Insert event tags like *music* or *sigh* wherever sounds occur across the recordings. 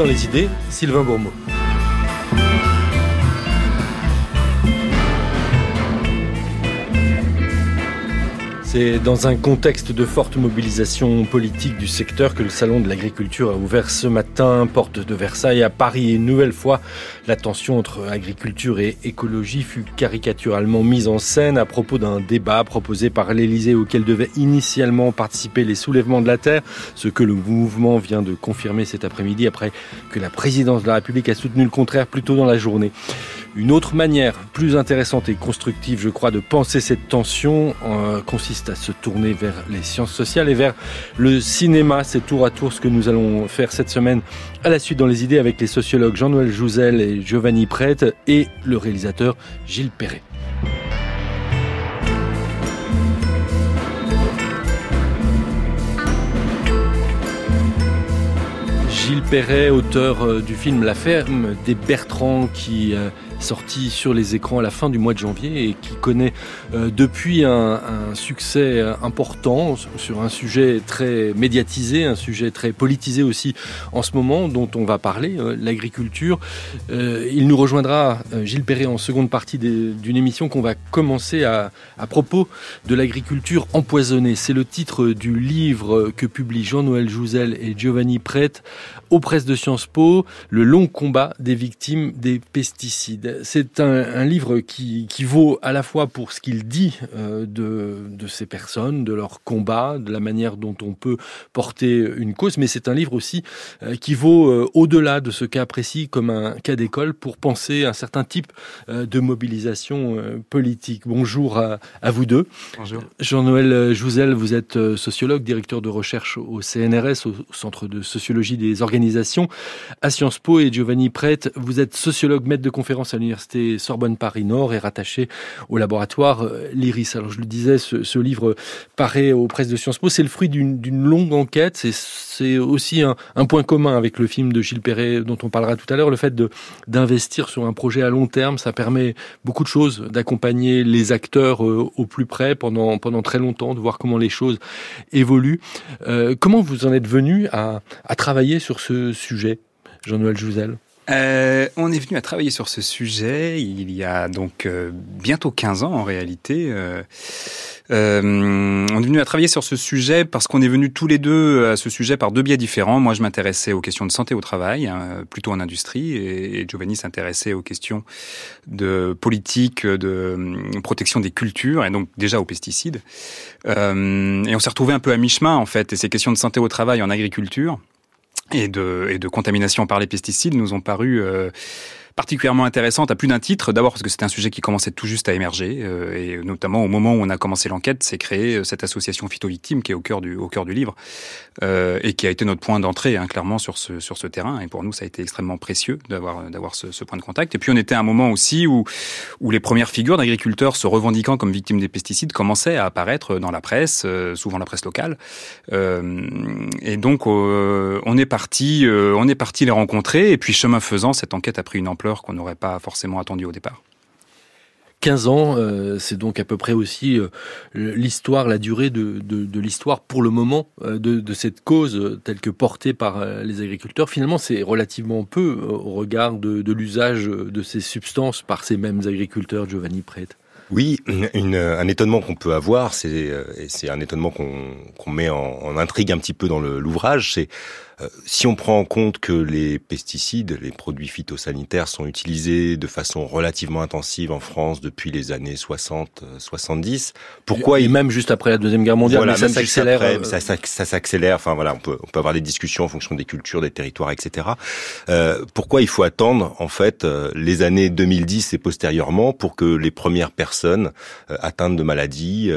dans les idées, Sylvain Bourmeau. C'est dans un contexte de forte mobilisation politique du secteur que le Salon de l'agriculture a ouvert ce matin, porte de Versailles à Paris. Une nouvelle fois, la tension entre agriculture et écologie fut caricaturalement mise en scène à propos d'un débat proposé par l'Élysée auquel devaient initialement participer les soulèvements de la terre, ce que le mouvement vient de confirmer cet après-midi après que la présidence de la République a soutenu le contraire plus tôt dans la journée. Une autre manière plus intéressante et constructive, je crois, de penser cette tension euh, consiste à se tourner vers les sciences sociales et vers le cinéma. C'est tour à tour ce que nous allons faire cette semaine à la suite dans les idées avec les sociologues Jean-Noël Jouzel et Giovanni Prête et le réalisateur Gilles Perret. Gilles Perret, auteur euh, du film La ferme des Bertrands, qui euh, sorti sur les écrans à la fin du mois de janvier et qui connaît euh, depuis un, succès important sur un sujet très médiatisé, un sujet très politisé aussi en ce moment dont on va parler, euh, l'agriculture. Euh, il nous rejoindra, Gilles Perret, en seconde partie d'une émission qu'on va commencer à, à propos de l'agriculture empoisonnée. C'est le titre du livre que publient Jean-Noël Jouzel et Giovanni Prête aux presses de Sciences Po, Le long combat des victimes des pesticides. C'est un, livre qui, vaut à la fois pour ce qu'il dit euh, de, ces personnes, de leur combat, de la manière dont on peut porter une cause, mais c'est un livre aussi euh, qui vaut euh, au-delà de ce cas précis comme un cas d'école pour penser un certain type de mobilisation politique. Bonjour à, vous deux. Bonjour. Jean-Noël Jouzel, vous êtes sociologue, directeur de recherche au CNRS, au Centre de sociologie des organisations à Sciences Po, et Giovanni Prête, vous êtes sociologue, maître de conférence à l'université Sorbonne Paris Nord et rattaché au laboratoire euh, l'IRIS. Alors je le disais, ce, livre paraît aux presses de Sciences Po, c'est le fruit d'une longue enquête, c'est aussi un, point commun avec le film de Gilles Perret dont on parlera tout à l'heure, le fait d'investir sur un projet à long terme, ça permet beaucoup de choses, d'accompagner les acteurs euh, au plus près pendant, pendant très longtemps, de voir comment les choses évoluent. Euh, comment vous en êtes venu à, à travailler sur ce sujet, Jean-Noël Jouzel? Euh, on est venu à travailler sur ce sujet il y a donc euh, bientôt 15 ans en réalité. Euh, on est venu à travailler sur ce sujet parce qu'on est venu tous les deux à ce sujet par deux biais différents. Moi, je m'intéressais aux questions de santé au travail, hein, plutôt en industrie, et, Giovanni s'intéressait aux questions de politique, de protection des cultures, et donc déjà aux pesticides. et on s'est retrouvé un peu à mi-chemin en fait. Et ces questions de santé au travail en agriculture et de, et de contamination par les pesticides nous ont paru euh, particulièrement intéressante à plus d'un titre. D'abord parce que c'était un sujet qui commençait tout juste à émerger, euh, et notamment au moment où on a commencé l'enquête, c'est créé euh, cette association Phyto-Victime qui est au cœur du, au cœur du livre, euh, et qui a été notre point d'entrée, hein, clairement, sur ce, sur ce terrain. Et pour nous, ça a été extrêmement précieux d'avoir, d'avoir ce, ce, point de contact. Et puis on était à un moment aussi où, où les premières figures d'agriculteurs se revendiquant comme victimes des pesticides commençaient à apparaître dans la presse, souvent la presse locale. et donc on est parti, on est parti les rencontrer, et puis chemin faisant, cette enquête a pris une ampleur qu'on n'aurait pas forcément attendu au départ. 15 ans, euh, c'est donc à peu près aussi euh, l'histoire, la durée de, l'histoire pour le moment euh, de, cette cause telle que portée par les agriculteurs. Finalement, c'est relativement peu au regard de, l'usage de ces substances par ces mêmes agriculteurs, Giovanni Prete. Oui, un étonnement qu'on peut avoir, c'est c'est un étonnement qu'on met en, en, intrigue un petit peu dans l'ouvrage, c'est euh, si on prend en compte que les pesticides, les produits phytosanitaires sont utilisés de façon relativement intensive en France depuis les années 60-70, pourquoi et, même juste après la deuxième guerre mondiale, voilà, ça s'accélère. Euh, ça, ça, ça s'accélère. Enfin voilà, on peut, on peut avoir des discussions en fonction des cultures, des territoires, etc. Euh, pourquoi il faut attendre en fait euh, les années 2010 et postérieurement pour que les premières personnes atteintes de maladies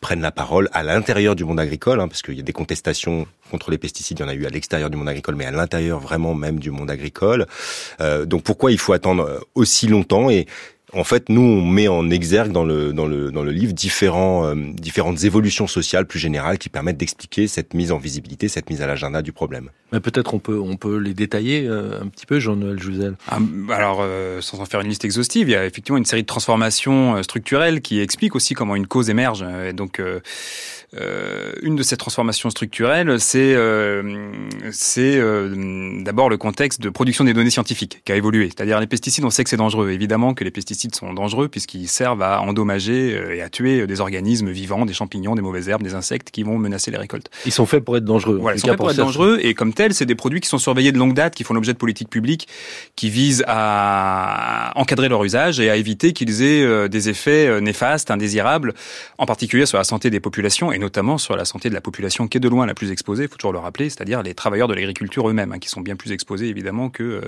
prennent la parole à l'intérieur du monde agricole, hein, parce qu'il y a des contestations contre les pesticides, il y en a eu à l'extérieur du monde agricole, mais à l'intérieur vraiment même du monde agricole. Euh, donc pourquoi il faut attendre aussi longtemps et En fait, nous, on met en exergue dans le dans le dans le livre différents euh, différentes évolutions sociales plus générales qui permettent d'expliquer cette mise en visibilité, cette mise à l'agenda du problème. Mais peut-être on peut on peut les détailler euh, un petit peu, Jean-Noël Jouzel. Ah, alors, euh, sans en faire une liste exhaustive, il y a effectivement une série de transformations structurelles qui expliquent aussi comment une cause émerge. Et donc, euh, une de ces transformations structurelles, c'est euh, c'est euh, d'abord le contexte de production des données scientifiques qui a évolué. C'est-à-dire les pesticides, on sait que c'est dangereux. Évidemment que les pesticides sont dangereux puisqu'ils servent à endommager et à tuer des organismes vivants, des champignons, des mauvaises herbes, des insectes qui vont menacer les récoltes. Ils sont faits pour être dangereux. Voilà, ils sont faits pour, être dangereux et comme tels, c'est des produits qui sont surveillés de longue date, qui font l'objet de politiques publiques qui visent à encadrer leur usage et à éviter qu'ils aient des effets néfastes, indésirables, en particulier sur la santé des populations et notamment sur la santé de la population qui est de loin la plus exposée, il faut toujours le rappeler, c'est-à-dire les travailleurs de l'agriculture eux-mêmes, hein, qui sont bien plus exposés évidemment que euh,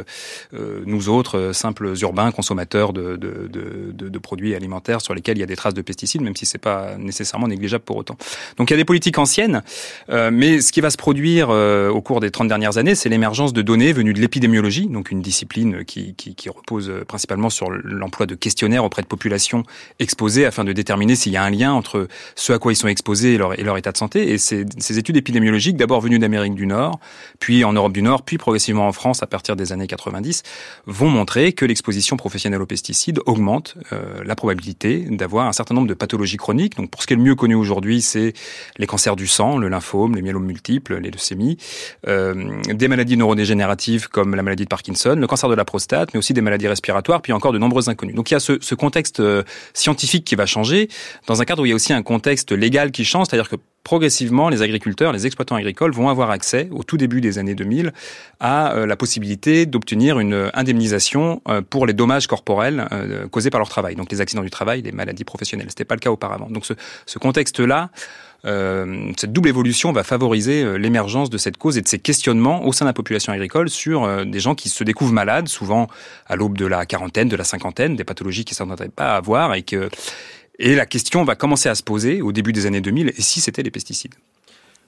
euh, nous autres, euh, simples urbains consommateurs de, produits alimentaires sur lesquels il y a des traces de pesticides, même si c'est pas nécessairement négligeable pour autant. Donc il y a des politiques anciennes, mais ce qui va se produire au cours des 30 dernières années, c'est l'émergence de données venues de l'épidémiologie, donc une discipline qui, qui, qui repose principalement sur l'emploi de questionnaires auprès de populations exposées afin de déterminer s'il y a un lien entre ce à quoi ils sont exposés et leur, et leur état de santé. Et ces, études épidémiologiques, d'abord venues d'Amérique du Nord, puis en Europe du Nord, puis progressivement en France à partir des années 90, vont montrer que l'exposition professionnelle aux pesticides augmente euh, la probabilité d'avoir un certain nombre de pathologies chroniques. Donc pour ce qui est le mieux connu aujourd'hui, c'est les cancers du sang, le lymphome, les myélomes multiples, les leucémies, euh, des maladies neurodégénératives comme la maladie de Parkinson, le cancer de la prostate, mais aussi des maladies respiratoires, puis encore de nombreuses inconnues. Donc il y a ce, ce contexte euh, scientifique qui va changer dans un cadre où il y a aussi un contexte légal qui change, c'est-à-dire que progressivement, les agriculteurs, les exploitants agricoles vont avoir accès, au tout début des années 2000, à euh, la possibilité d'obtenir une indemnisation euh, pour les dommages corporels euh, causés par leur travail, donc les accidents du travail, les maladies professionnelles. C'était pas le cas auparavant. Donc ce, ce contexte-là, euh, cette double évolution va favoriser l'émergence de cette cause et de ces questionnements au sein de la population agricole sur des gens qui se découvrent malades, souvent à l'aube de la quarantaine, de la cinquantaine, des pathologies qu'ils ne s'attendaient pas avoir et que et la question va commencer à se poser au début des années 2000, et si c'était les pesticides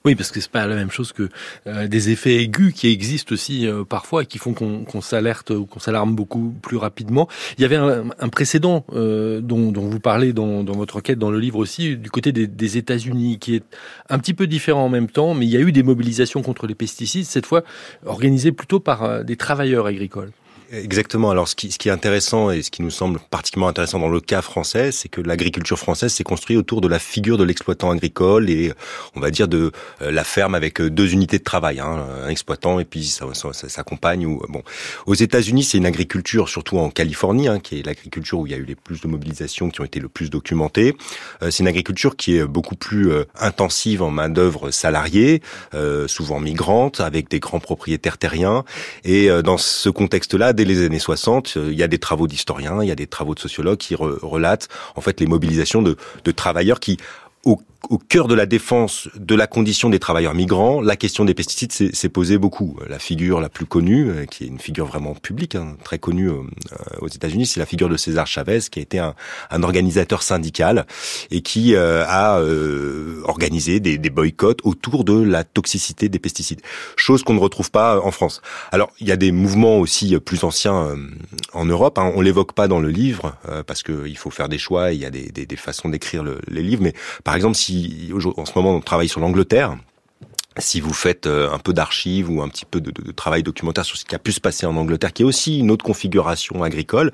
oui, parce que c'est pas la même chose que euh, des effets aigus qui existent aussi euh, parfois et qui font qu'on s'alerte ou qu'on s'alarme beaucoup plus rapidement. Il y avait un, précédent euh, dont, vous parlez dans, votre requête, dans le livre aussi, du côté des, des États-Unis, qui est un petit peu différent en même temps, mais il y a eu des mobilisations contre les pesticides, cette fois organisées plutôt par des travailleurs agricoles. Exactement. Alors, ce qui, ce qui est intéressant et ce qui nous semble particulièrement intéressant dans le cas français, c'est que l'agriculture française s'est construite autour de la figure de l'exploitant agricole et, on va dire, de euh, la ferme avec euh, deux unités de travail, hein, un exploitant et puis sa, sa, compagne. Ou bon, aux États-Unis, c'est une agriculture, surtout en Californie, hein, qui est l'agriculture où il y a eu les plus de mobilisations, qui ont été le plus documentées. Euh, c'est une agriculture qui est beaucoup plus intensive en main d'œuvre salariée, souvent migrante, avec des grands propriétaires terriens. Et dans ce contexte-là, dès les années 60, euh, il y a des travaux d'historiens, il y a des travaux de sociologues qui relatent en fait les mobilisations de, de travailleurs qui au au cœur de la défense de la condition des travailleurs migrants, la question des pesticides s'est posée beaucoup. La figure la plus connue, euh, qui est une figure vraiment publique, hein, très connue euh, aux États-Unis, c'est la figure de César Chavez, qui a été un, un organisateur syndical et qui euh, a organisé des, des, boycotts autour de la toxicité des pesticides, chose qu'on ne retrouve pas en France. Alors, il y a des mouvements aussi plus anciens en Europe. Hein, on l'évoque pas dans le livre parce qu'il faut faire des choix. Il y a des, des, des façons d'écrire le, les livres, mais exemple, si en ce moment on travaille sur l'Angleterre, si vous faites euh, un peu d'archives ou un petit peu de, de, de, travail documentaire sur ce qui a pu se passer en Angleterre, qui est aussi une autre configuration agricole,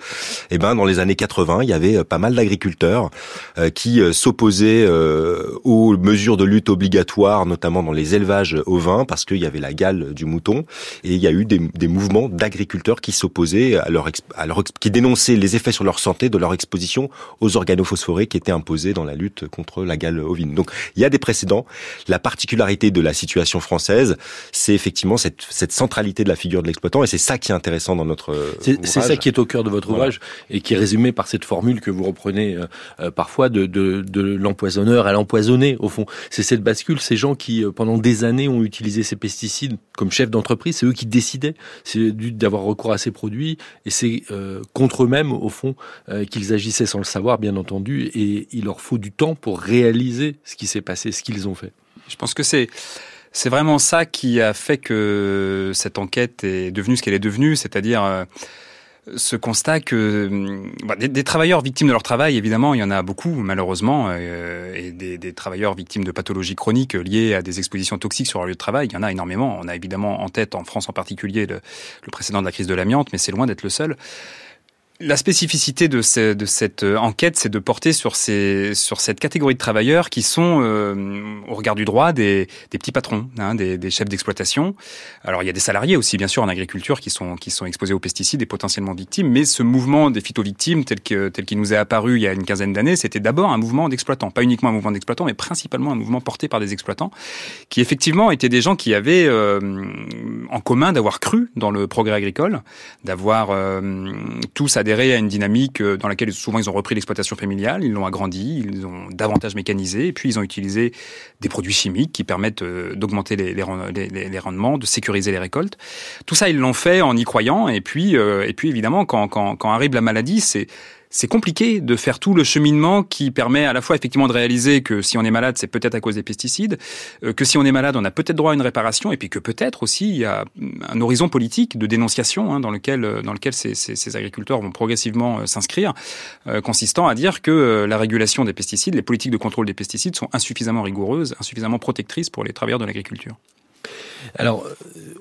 eh ben dans les années 80, il y avait euh, pas mal d'agriculteurs euh, qui s'opposaient aux mesures de lutte obligatoires, notamment dans les élevages ovins, parce qu'il y avait la gale du mouton, et il y a eu des, des mouvements d'agriculteurs qui s'opposaient à leur, à leur, qui dénonçaient les effets sur leur santé de leur exposition aux organophosphorés qui étaient imposés dans la lutte contre la gale ovine. Donc il y a des précédents. La particularité de la situation française, c'est effectivement cette, cette, centralité de la figure de l'exploitant, et c'est ça qui est intéressant dans notre C'est ça qui est au cœur de votre ouvrage, et qui est résumé par cette formule que vous reprenez euh, euh, parfois de, de, de l'empoisonneur à l'empoisonné, au fond. C'est cette bascule, ces gens qui, euh, pendant des années, ont utilisé ces pesticides comme chefs d'entreprise, c'est eux qui décidaient d'avoir recours à ces produits, et c'est euh, contre eux-mêmes, au fond, qu'ils agissaient sans le savoir, bien entendu, et il leur faut du temps pour réaliser ce qui s'est passé, ce qu'ils ont fait. Je pense que c'est c'est vraiment ça qui a fait que cette enquête est devenue ce qu'elle est devenue, c'est-à-dire euh, ce constat que bah, des, travailleurs victimes de leur travail, évidemment, il y en a beaucoup malheureusement, euh, et des, travailleurs victimes de pathologies chroniques liées à des expositions toxiques sur leur lieu de travail, il y en a énormément. On a évidemment en tête, en France en particulier, le précédent de la crise de l'amiante, mais c'est loin d'être le seul. La spécificité de, cette euh, enquête, c'est de porter sur, cette catégorie de travailleurs qui sont, euh, au regard du droit, des, petits patrons, hein, des, chefs d'exploitation. Alors il y a des salariés aussi, bien sûr, en agriculture qui sont, qui sont exposés aux pesticides et potentiellement victimes, mais ce mouvement des phytovictimes, tel qu'il tel qu'il nous est apparu il y a une quinzaine d'années, c'était d'abord un mouvement d'exploitants. Pas uniquement un mouvement d'exploitants, mais principalement un mouvement porté par des exploitants, qui effectivement étaient des gens qui avaient euh, en commun d'avoir cru dans le progrès agricole, d'avoir tous à adhéré à une dynamique euh, dans laquelle souvent ils ont repris l'exploitation familiale, ils l'ont agrandi, ils ont davantage mécanisé, et puis ils ont utilisé des produits chimiques qui permettent euh, d'augmenter les, rendements, de sécuriser les récoltes. Tout ça, ils l'ont fait en y croyant, et puis, euh, et puis évidemment, quand arrive la maladie, c'est c'est compliqué de faire tout le cheminement qui permet à la fois effectivement de réaliser que si on est malade, c'est peut-être à cause des pesticides, euh, que si on est malade, on a peut-être droit à une réparation, et puis que peut-être aussi il y a un horizon politique de dénonciation hein, dans lequel euh, dans lequel ces, agriculteurs vont progressivement euh, s'inscrire, consistant à dire que la régulation des pesticides, les politiques de contrôle des pesticides sont insuffisamment rigoureuses, insuffisamment protectrices pour les travailleurs de l'agriculture. Alors,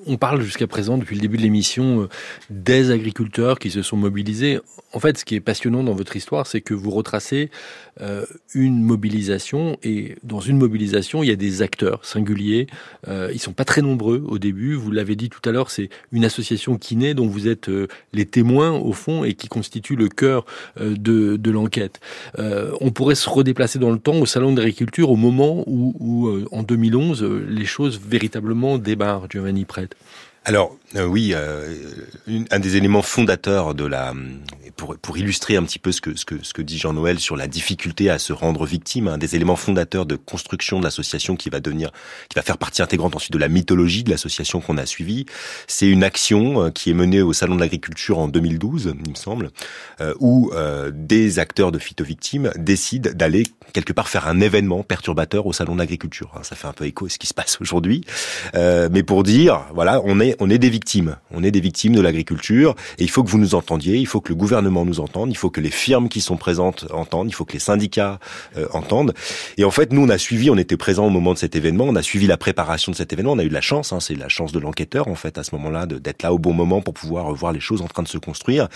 on parle jusqu'à présent, depuis le début de l'émission, des agriculteurs qui se sont mobilisés. En fait, ce qui est passionnant dans votre histoire, c'est que vous retracez euh, une mobilisation et dans une mobilisation, il y a des acteurs singuliers. Euh, ils sont pas très nombreux au début. Vous l'avez dit tout à l'heure, c'est une association qui naît dont vous êtes euh, les témoins au fond et qui constitue le cœur euh, de, l'enquête. on pourrait se redéplacer dans le temps au salon de l'agriculture au moment où, en 2011, les choses véritablement débarrent. Giovanni Prête. Alors oui, un des éléments fondateurs de la pour, pour illustrer un petit peu ce que, ce que, ce que dit Jean-Noël sur la difficulté à se rendre victime, un des éléments fondateurs de construction de l'association qui va devenir, qui va faire partie intégrante ensuite de la mythologie de l'association qu'on a suivie, c'est une action euh, qui est menée au Salon de l'Agriculture en 2012, il me semble, euh, où euh, des acteurs de phytovictimes décident d'aller quelque part faire un événement perturbateur au Salon de l'Agriculture. Hein, ça fait un peu écho à ce qui se passe aujourd'hui, mais pour dire, voilà, on est, on est des victimes, on est des victimes de l'agriculture, et il faut que vous nous entendiez, il faut que le gouvernement nous entende, il faut que les firmes qui sont présentes entendent, il faut que les syndicats euh, entendent. Et en fait, nous, on a suivi, on était présents au moment de cet événement, on a suivi la préparation de cet événement, on a eu de la chance, hein, c'est la chance de l'enquêteur en fait à ce moment-là d'être là au bon moment pour pouvoir voir les choses en train de se construire.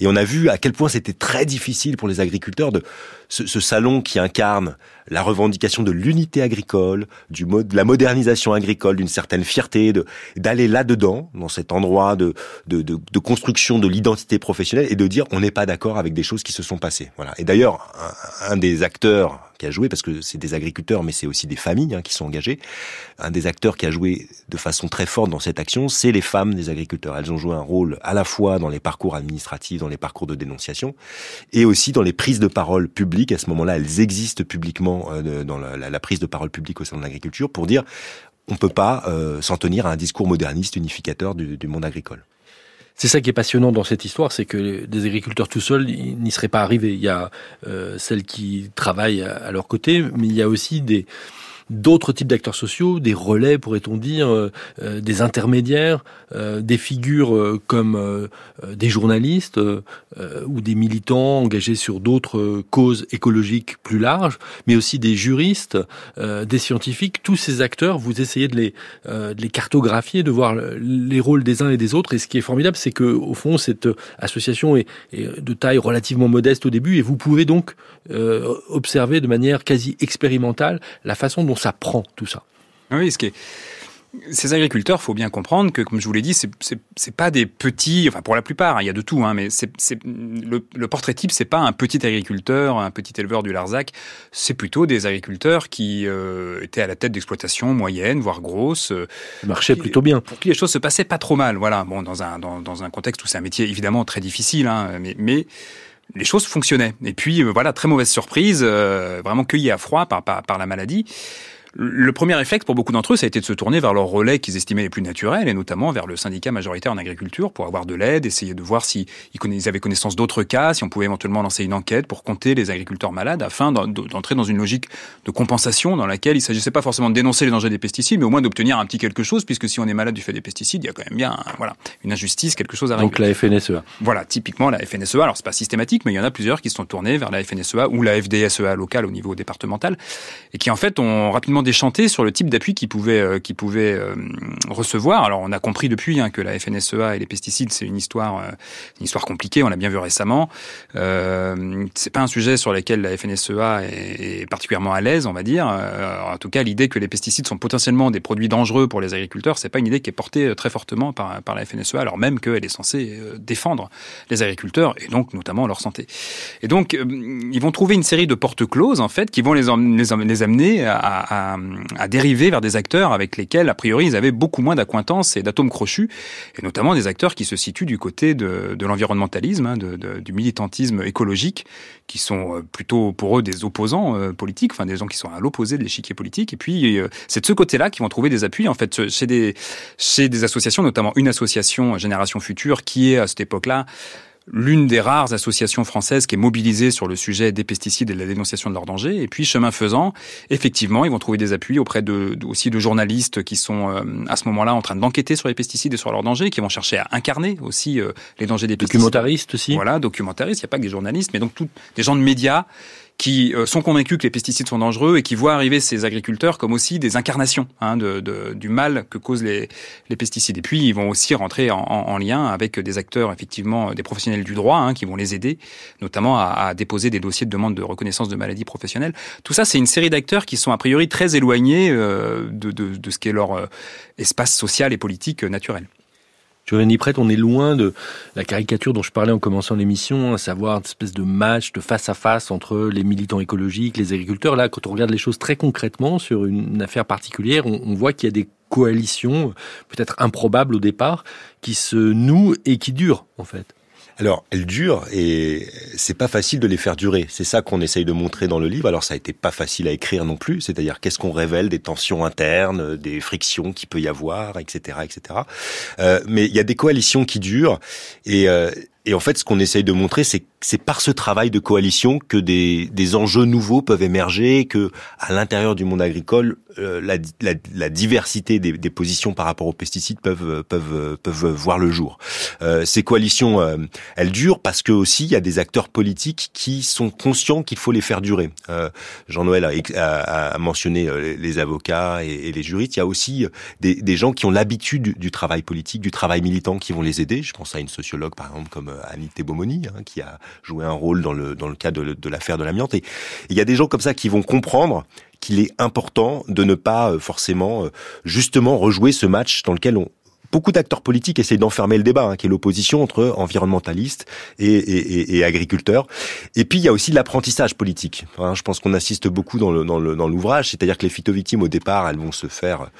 Et on a vu à quel point c'était très difficile pour les agriculteurs de ce, ce salon qui incarne la revendication de l'unité agricole, du mode, de la modernisation agricole, d'une certaine fierté, de d'aller là-dedans, dans cet endroit de, de, de, de construction de l'identité professionnelle, et de dire on n'est pas d'accord avec des choses qui se sont passées. Voilà. Et d'ailleurs, un, des acteurs qui a joué, parce que c'est des agriculteurs, mais c'est aussi des familles hein, qui sont engagées, un des acteurs qui a joué de façon très forte dans cette action, c'est les femmes des agriculteurs. Elles ont joué un rôle à la fois dans les parcours administratifs, dans les parcours de dénonciation, et aussi dans les prises de parole publiques. À ce moment-là, elles existent publiquement euh, dans la, prise de parole publique au sein de l'agriculture pour dire on peut pas euh, s'en tenir à un discours moderniste unificateur du monde agricole. C'est ça qui est passionnant dans cette histoire, c'est que des agriculteurs tout seuls n'y seraient pas arrivés. Il y a euh, celles qui travaillent à, leur côté, mais il y a aussi des d'autres types d'acteurs sociaux, des relais, pourrait-on dire, euh, euh, des intermédiaires, euh, des figures comme des journalistes ou des militants engagés sur d'autres causes écologiques plus larges, mais aussi des juristes, des scientifiques. Tous ces acteurs, vous essayez de les, de les cartographier, de voir les rôles des uns et des autres. Et ce qui est formidable, c'est que au fond, cette association est, est, de taille relativement modeste au début, et vous pouvez donc observer de manière quasi expérimentale la façon dont ça prend tout ça. Oui, ce qui est ces agriculteurs, faut bien comprendre que, comme je vous l'ai dit, c'est c'est pas des petits, enfin pour la plupart, hein, il y a de tout, hein, mais c'est le, le, portrait type, c'est pas un petit agriculteur, un petit éleveur du Larzac, c'est plutôt des agriculteurs qui euh, étaient à la tête d'exploitation moyenne, voire grosse. Euh, marchait plutôt bien. Pour qui les choses se passaient pas trop mal, voilà. Bon, dans un dans, dans un contexte où c'est un métier évidemment très difficile, hein, mais mais les choses fonctionnaient. Et puis euh, voilà, très mauvaise surprise, euh, vraiment cueilli à froid par, par, par la maladie le premier réflexe pour beaucoup d'entre eux, ça a été de se tourner vers leurs relais qu'ils estimaient les plus naturels, et notamment vers le syndicat majoritaire en agriculture pour avoir de l'aide, essayer de voir s'ils ils avaient connaissance d'autres cas, si on pouvait éventuellement lancer une enquête pour compter les agriculteurs malades, afin d'entrer dans une logique de compensation dans laquelle il ne s'agissait pas forcément de dénoncer les dangers des pesticides, mais au moins d'obtenir un petit quelque chose, puisque si on est malade du fait des pesticides, il y a quand même bien voilà, une injustice, quelque chose à régler. Donc la FNSEA. Voilà, typiquement la FNSEA. Alors c'est pas systématique, mais il y en a plusieurs qui se sont tournés vers la FNSEA ou la FDSEA locale au niveau départemental, et qui en fait ont rapidement déchanté sur le type d'appui qu'ils pouvaient, euh, euh, recevoir. Alors on a compris depuis hein, que la FNSEA et les pesticides, c'est une histoire, euh, une histoire compliquée. On l'a bien vu récemment. C'est pas un sujet sur lequel la FNSEA est, particulièrement à l'aise, on va dire. en tout cas, l'idée que les pesticides sont potentiellement des produits dangereux pour les agriculteurs, c'est pas une idée qui est portée très fortement par, par la FNSEA, alors même qu'elle est censée défendre les agriculteurs et donc notamment leur santé. Et donc, ils vont trouver une série de portes closes en fait qui vont les, amener à, à dériver vers des acteurs avec lesquels, a priori, ils avaient beaucoup moins d'acquaintances et d'atomes crochus, et notamment des acteurs qui se situent du côté de, de l'environnementalisme, hein, de, du militantisme écologique, qui sont euh, plutôt pour eux des opposants euh, politiques, enfin des gens qui sont à l'opposé de l'échiquier politique. Et puis, euh, c'est de ce côté-là qu'ils vont trouver des appuis, en fait, chez des, chez des associations, notamment une association Génération Future, qui est à cette époque-là l'une des rares associations françaises qui est mobilisée sur le sujet des pesticides et de la dénonciation de leurs dangers. Et puis, chemin faisant, effectivement, ils vont trouver des appuis auprès de, aussi de journalistes qui sont euh, à ce moment-là en train d'enquêter sur les pesticides et sur leurs dangers, qui vont chercher à incarner aussi euh, les dangers des pesticides. Documentaristes aussi. Voilà, documentaristes. Il n'y a pas que des journalistes, mais donc tout, des gens de médias qui euh, sont convaincus que les pesticides sont dangereux et qui voient arriver ces agriculteurs comme aussi des incarnations hein, de, de, du mal que causent les, les, pesticides. Et puis, ils vont aussi rentrer en, en, lien avec des acteurs, effectivement, des professionnels du droit, hein, qui vont les aider, notamment à, à, déposer des dossiers de demande de reconnaissance de maladies professionnelles. Tout ça, c'est une série d'acteurs qui sont a priori très éloignés euh, de, de, de, ce qui est leur euh, espace social et politique naturel. Prête, on est loin de la caricature dont je parlais en commençant l'émission, à savoir une espèce de match de face à face entre les militants écologiques, les agriculteurs. Là, quand on regarde les choses très concrètement sur une affaire particulière, on voit qu'il y a des coalitions, peut-être improbables au départ, qui se nouent et qui durent, en fait. Alors, elles durent et c'est pas facile de les faire durer. C'est ça qu'on essaye de montrer dans le livre. Alors, ça a été pas facile à écrire non plus. C'est-à-dire, qu'est-ce qu'on révèle des tensions internes, des frictions qu'il peut y avoir, etc., etc. Euh, mais il y a des coalitions qui durent et, euh, et en fait, ce qu'on essaye de montrer, c'est c'est par ce travail de coalition que des, des enjeux nouveaux peuvent émerger, que à l'intérieur du monde agricole, euh, la, la, la, diversité des, des, positions par rapport aux pesticides peuvent peuvent peuvent voir le jour. Euh, ces coalitions, euh, elles durent parce que aussi il y a des acteurs politiques qui sont conscients qu'il faut les faire durer. Euh, Jean-Noël a, a, mentionné euh, les avocats et, et, les juristes. Il y a aussi des, des gens qui ont l'habitude du, du, travail politique, du travail militant, qui vont les aider. Je pense à une sociologue par exemple comme Annie Tebomoni, hein, qui a joué un rôle dans le, dans le cas de, de l'affaire de l'amiante. Et il y a des gens comme ça qui vont comprendre qu'il est important de ne pas euh, forcément euh, justement rejouer ce match dans lequel beaucoup d'acteurs politiques essayent d'enfermer le débat, hein, qui est l'opposition entre environnementalistes et, agriculteurs. Et puis il y a aussi l'apprentissage politique. Hein, je pense qu'on assiste beaucoup dans le dans l'ouvrage, c'est-à-dire que les phytovictimes au départ, elles vont se faire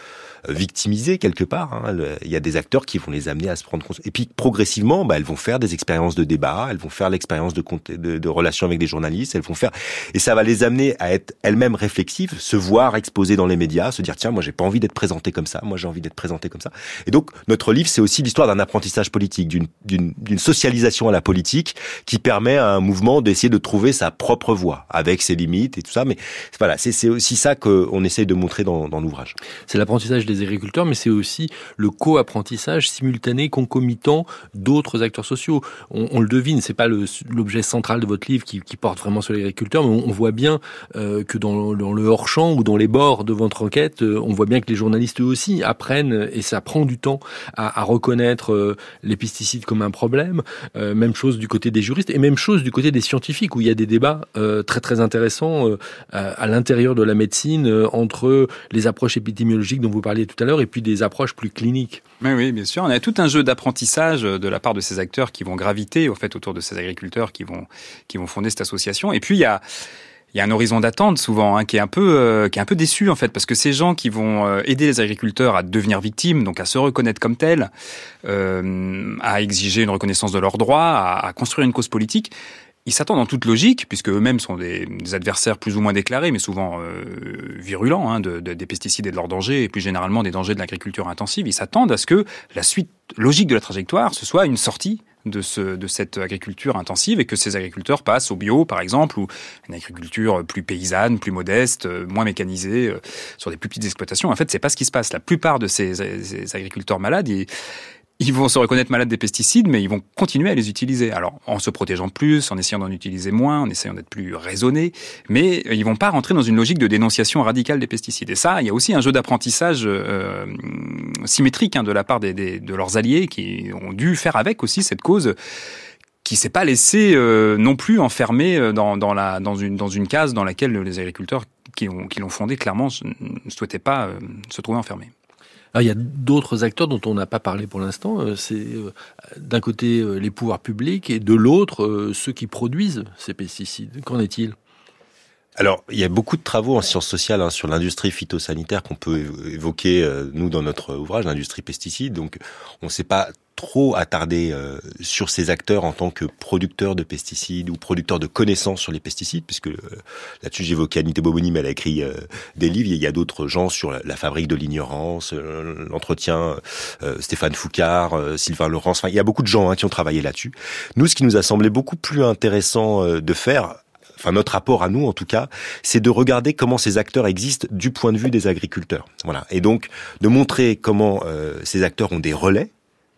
victimisées quelque part. Hein. Il y a des acteurs qui vont les amener à se prendre compte. Et puis progressivement, bah, elles vont faire des expériences de débat, elles vont faire l'expérience de, de, de relations avec des journalistes, elles vont faire et ça va les amener à être elles-mêmes réflexives, se voir exposées dans les médias, se dire tiens moi j'ai pas envie d'être présenté comme ça, moi j'ai envie d'être présenté comme ça. Et donc notre livre c'est aussi l'histoire d'un apprentissage politique, d'une socialisation à la politique qui permet à un mouvement d'essayer de trouver sa propre voie avec ses limites et tout ça. Mais voilà c'est aussi ça qu'on essaye de montrer dans, dans l'ouvrage. C'est l'apprentissage des agriculteurs, mais c'est aussi le co-apprentissage simultané, concomitant d'autres acteurs sociaux. On, le devine, c'est pas l'objet central de votre livre qui, porte vraiment sur l'agriculteur, mais on, voit bien euh, que dans, le hors-champ ou dans les bords de votre enquête, euh, on voit bien que les journalistes eux aussi apprennent, et ça prend du temps, à, reconnaître euh, les pesticides comme un problème. Même chose du côté des juristes, et même chose du côté des scientifiques, où il y a des débats très très intéressants à l'intérieur de la médecine entre les approches épidémiologiques dont vous parliez tout à l'heure, et puis des approches plus cliniques. Oui, oui, bien sûr. On a tout un jeu d'apprentissage de la part de ces acteurs qui vont graviter au fait autour de ces agriculteurs qui vont qui vont fonder cette association. Et puis il y a il y a un horizon d'attente souvent hein, qui est un peu euh, qui est un peu déçu en fait parce que ces gens qui vont euh, aider les agriculteurs à devenir victimes donc à se reconnaître comme tels euh, à exiger une reconnaissance de leurs droits à construire une cause politique ils s'attendent en toute logique, puisque eux-mêmes sont des, adversaires plus ou moins déclarés, mais souvent euh, virulents, hein, de, des pesticides et de leurs dangers, et plus généralement des dangers de l'agriculture intensive. Ils s'attendent à ce que la suite logique de la trajectoire, ce soit une sortie de, ce, de cette agriculture intensive et que ces agriculteurs passent au bio, par exemple, ou une agriculture plus paysanne, plus modeste, euh, moins mécanisée, euh, sur des plus petites exploitations. En fait, c'est pas ce qui se passe. La plupart de ces, agriculteurs malades, ils vont se reconnaître malades des pesticides, mais ils vont continuer à les utiliser. Alors, en se protégeant plus, en essayant d'en utiliser moins, en essayant d'être plus raisonnés, mais ils vont pas rentrer dans une logique de dénonciation radicale des pesticides. Et ça, il y a aussi un jeu d'apprentissage euh, symétrique hein, de la part des, de leurs alliés qui ont dû faire avec aussi cette cause qui s'est pas laissé euh, non plus enfermer euh, dans, dans, la, dans, une, dans une case dans laquelle les agriculteurs qui l'ont qui fondé clairement ne souhaitaient pas se trouver enfermés. Ah, il y a d'autres acteurs dont on n'a pas parlé pour l'instant. Euh, c'est euh, d'un côté euh, les pouvoirs publics et de l'autre ceux qui produisent ces pesticides. Qu'en est-il? Alors, il y a beaucoup de travaux en sciences sociales hein, sur l'industrie phytosanitaire qu'on peut évoquer, nous, dans notre ouvrage, l'industrie pesticide. Donc, on ne sait pas trop attardé euh, sur ces acteurs en tant que producteurs de pesticides ou producteurs de connaissances sur les pesticides, puisque euh, là-dessus j'évoquais Anité Boboni, mais elle a écrit euh, des livres. Il y a d'autres gens sur la, fabrique de l'ignorance, l'entretien, Stéphane Foucard, Sylvain Laurence. Enfin, il y a beaucoup de gens hein, qui ont travaillé là-dessus. Nous, ce qui nous a semblé beaucoup plus intéressant de faire, enfin notre rapport à nous en tout cas, c'est de regarder comment ces acteurs existent du point de vue des agriculteurs. Voilà, et donc de montrer comment ces acteurs ont des relais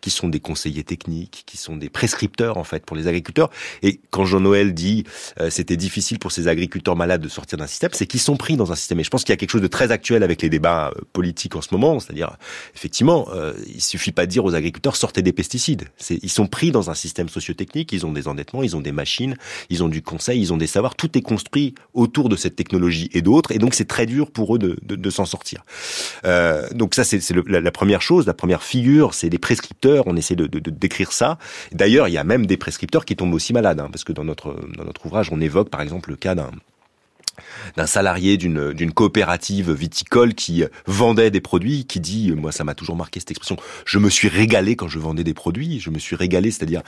qui sont des conseillers techniques, qui sont des prescripteurs en fait pour les agriculteurs. Et quand Jean-Noël dit euh, c'était difficile pour ces agriculteurs malades de sortir d'un système, c'est qu'ils sont pris dans un système. Et je pense qu'il y a quelque chose de très actuel avec les débats euh, politiques en ce moment, c'est-à-dire effectivement, euh, il suffit pas de dire aux agriculteurs sortez des pesticides. Ils sont pris dans un système sociotechnique, ils ont des endettements, ils ont des machines, ils ont du conseil, ils ont des savoirs. Tout est construit autour de cette technologie et d'autres, et donc c'est très dur pour eux de, de, de s'en sortir. Euh, donc ça c'est la, la première chose, la première figure, c'est les prescripteurs on essaie de, décrire ça. D'ailleurs, il y a même des prescripteurs qui tombent aussi malades, hein, parce que dans notre, dans notre ouvrage, on évoque par exemple le cas d'un d'un salarié d'une d'une coopérative viticole qui vendait des produits, qui dit, moi ça m'a toujours marqué cette expression, je me suis régalé quand je vendais des produits, je me suis régalé, c'est-à-dire,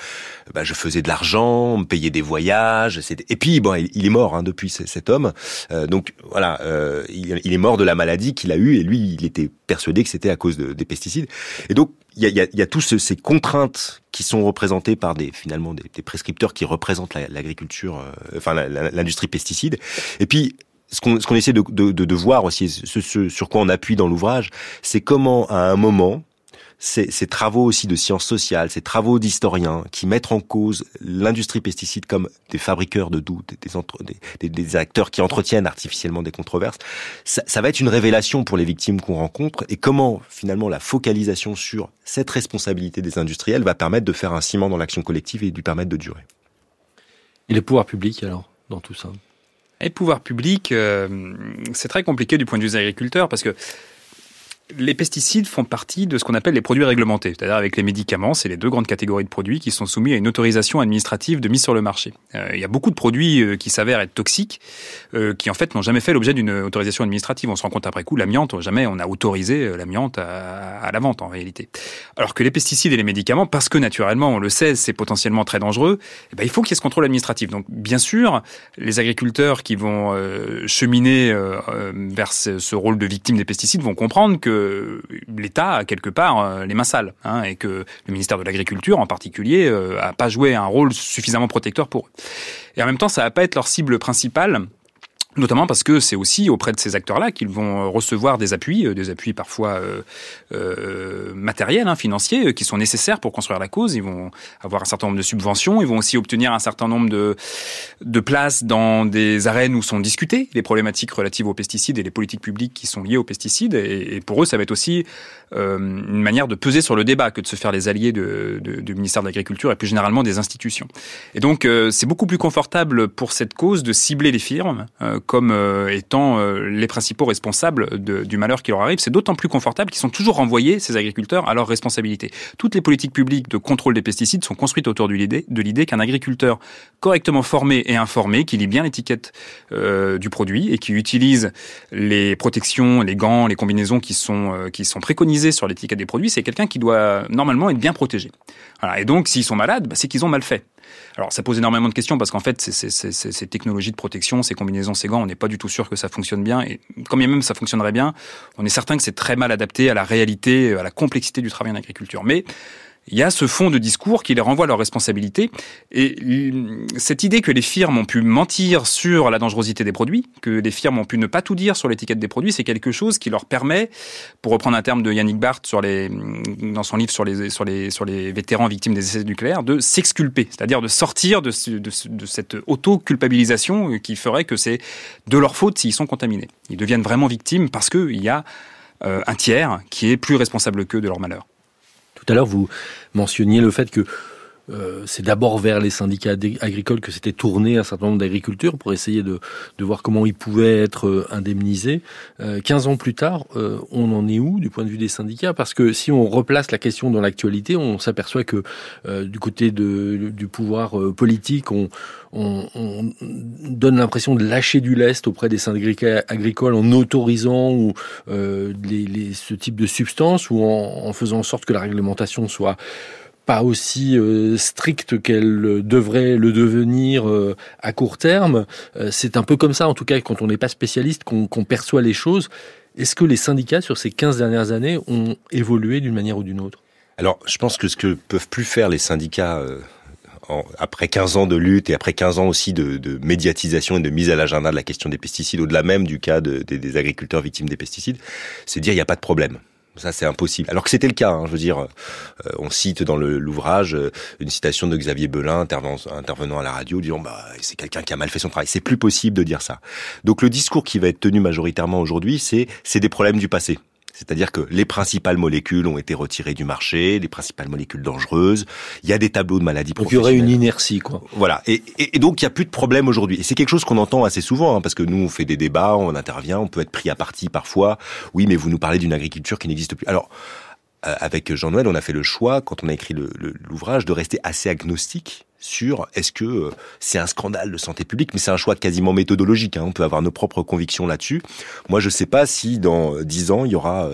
bah, je faisais de l'argent, me payais des voyages, et puis bon, il, est mort hein, depuis cet homme, euh, donc voilà, euh, il, est mort de la maladie qu'il a eue, et lui, il était persuadé que c'était à cause des pesticides, et donc il y a, y, a, y a tous ces contraintes qui sont représentées par des finalement des, prescripteurs qui représentent l'agriculture, euh, enfin l'industrie pesticide. Et puis ce qu'on qu'on essaie de, de, de, voir aussi, ce, ce, sur quoi on appuie dans l'ouvrage, c'est comment à un moment ces, ces, travaux aussi de sciences sociales, ces travaux d'historiens qui mettent en cause l'industrie pesticide comme des fabriqueurs de doutes, des, des, des, acteurs qui entretiennent artificiellement des controverses, ça, ça va être une révélation pour les victimes qu'on rencontre et comment finalement la focalisation sur cette responsabilité des industriels va permettre de faire un ciment dans l'action collective et de lui permettre de durer. Et les pouvoirs publics alors dans tout ça? Les pouvoirs publics, euh, c'est très compliqué du point de vue des agriculteurs parce que les pesticides font partie de ce qu'on appelle les produits réglementés, c'est-à-dire avec les médicaments, c'est les deux grandes catégories de produits qui sont soumis à une autorisation administrative de mise sur le marché. Euh, il y a beaucoup de produits euh, qui s'avèrent être toxiques, euh, qui en fait n'ont jamais fait l'objet d'une autorisation administrative. On se rend compte après coup, l'amiante, jamais on a autorisé l'amiante à, la vente en réalité. Alors que les pesticides et les médicaments, parce que naturellement on le sait, c'est potentiellement très dangereux, eh ben, il faut qu'il y ait ce contrôle administratif. Donc bien sûr, les agriculteurs qui vont cheminer vers ce, ce rôle de victime des pesticides vont comprendre que l'État a quelque part euh, les mains sales hein, et que le ministère de l'Agriculture en particulier euh, a pas joué un rôle suffisamment protecteur pour eux. Et en même temps, ça va pas être leur cible principale Notamment parce que c'est aussi auprès de ces acteurs-là qu'ils vont euh, recevoir des appuis, euh, des appuis parfois euh, euh matériels, hein, financiers, qui sont nécessaires pour construire la cause. Ils vont avoir un certain nombre de subventions. Ils vont aussi obtenir un certain nombre de, de places dans des arènes où sont discutées les problématiques relatives aux pesticides et les politiques publiques qui sont liées aux pesticides. Et, et pour eux, ça va être aussi euh, une manière de peser sur le débat que de se faire les alliés de, de, du ministère de l'Agriculture et plus généralement des institutions. Et donc, c'est beaucoup plus confortable pour cette cause de cibler les firmes comme étant les principaux responsables du malheur qui leur arrive. C'est d'autant plus confortable qu'ils sont toujours renvoyés, ces agriculteurs, à leurs responsabilités. Toutes les politiques publiques de contrôle des pesticides sont construites autour de l'idée qu'un agriculteur correctement formé et informé, qui lit bien l'étiquette du produit et qui utilise les protections, les gants, les combinaisons qui sont, qui sont préconisées sur l'étiquette des produits, c'est quelqu'un qui doit normalement être bien protégé. Voilà. Et donc, s'ils sont malades, bah, c'est qu'ils ont mal fait. Alors, ça pose énormément de questions parce qu'en fait, ces, technologies de protection, ces combinaisons, ces gants, on n'est pas du tout sûr que ça fonctionne bien. Et quand bien même ça fonctionnerait bien, on est certain que c'est très mal adapté à la réalité, à la complexité du travail en agriculture. Mais il y a ce fond de discours qui les renvoie à leurs responsabilités. Et cette idée que les firmes ont pu mentir sur la dangerosité des produits, que les firmes ont pu ne pas tout dire sur l'étiquette des produits, c'est quelque chose qui leur permet, pour reprendre un terme de Yannick Barth sur les, dans son livre sur les, vétérans victimes des essais nucléaires, de s'exculper, c'est-à-dire de sortir de, cette auto-culpabilisation qui ferait que c'est de leur faute s'ils sont contaminés. Ils deviennent vraiment victimes parce qu'il y a euh, un tiers qui est plus responsable qu'eux de leur malheur. Tout à l'heure, vous mentionniez le fait que euh, c'est d'abord vers les syndicats agricoles que s'était tourné un certain nombre d'agriculteurs pour essayer de, voir comment ils pouvaient être euh, indemnisés. Euh, 15 ans plus tard, euh, on en est où du point de vue des syndicats? Parce que si on replace la question dans l'actualité, on s'aperçoit que du côté du pouvoir politique, on, on, on donne l'impression de lâcher du lest auprès des syndicats agricoles en autorisant ou, ce type de substances ou en faisant en sorte que la réglementation soit pas aussi euh, stricte qu'elle devrait le devenir euh, à court terme. Euh, c'est un peu comme ça, en tout cas, quand on n'est pas spécialiste, qu'on perçoit les choses. Est-ce que les syndicats, sur ces 15 dernières années, ont évolué d'une manière ou d'une autre? Alors, je pense que ce que peuvent plus faire les syndicats après 15 ans de lutte et après 15 ans aussi de, médiatisation et de mise à l'agenda de la question des pesticides, au-delà même du cas de, des agriculteurs victimes des pesticides, c'est dire il n'y a pas de problème. Ça, c'est impossible. Alors que c'était le cas. Hein, je veux dire, euh, on cite dans l'ouvrage euh, une citation de Xavier Belin intervenant à la radio, disant bah c'est quelqu'un qui a mal fait son travail. C'est plus possible de dire ça. Donc le discours qui va être tenu majoritairement aujourd'hui, c'est c'est des problèmes du passé. C'est-à-dire que les principales molécules ont été retirées du marché, les principales molécules dangereuses. Il y a des tableaux de maladies donc il y aurait une inertie, quoi. Voilà. Et, et, donc il n'y a plus de problème aujourd'hui. Et c'est quelque chose qu'on entend assez souvent, hein, parce que nous on fait des débats, on intervient, on peut être pris à partie parfois. Oui, mais vous nous parlez d'une agriculture qui n'existe plus. Alors euh, avec Jean-Noël, on a fait le choix, quand on a écrit l'ouvrage, de rester assez agnostique sur est-ce que euh, c'est un scandale de santé publique, mais c'est un choix quasiment méthodologique. Hein. On peut avoir nos propres convictions là-dessus. Moi, je ne sais pas si dans 10 ans, il y aura